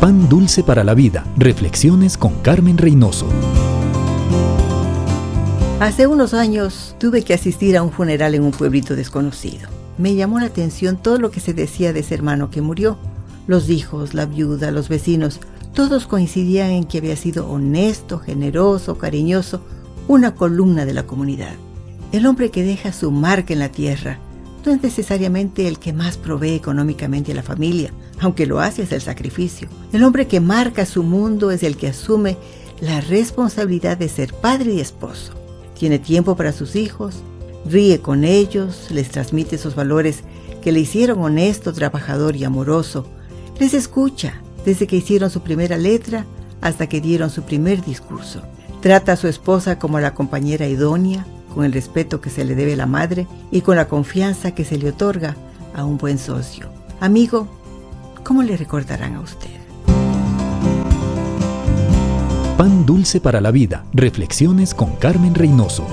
Pan Dulce para la Vida. Reflexiones con Carmen Reynoso. Hace unos años tuve que asistir a un funeral en un pueblito desconocido. Me llamó la atención todo lo que se decía de ese hermano que murió. Los hijos, la viuda, los vecinos, todos coincidían en que había sido honesto, generoso, cariñoso, una columna de la comunidad. El hombre que deja su marca en la tierra no es necesariamente el que más provee económicamente a la familia, aunque lo hace es el sacrificio. El hombre que marca su mundo es el que asume la responsabilidad de ser padre y esposo. Tiene tiempo para sus hijos, ríe con ellos, les transmite esos valores que le hicieron honesto, trabajador y amoroso. Les escucha desde que hicieron su primera letra hasta que dieron su primer discurso. Trata a su esposa como la compañera idónea, con el respeto que se le debe a la madre y con la confianza que se le otorga a un buen socio. Amigo, ¿cómo le recordarán a usted? Pan dulce para la vida. Reflexiones con Carmen Reynoso.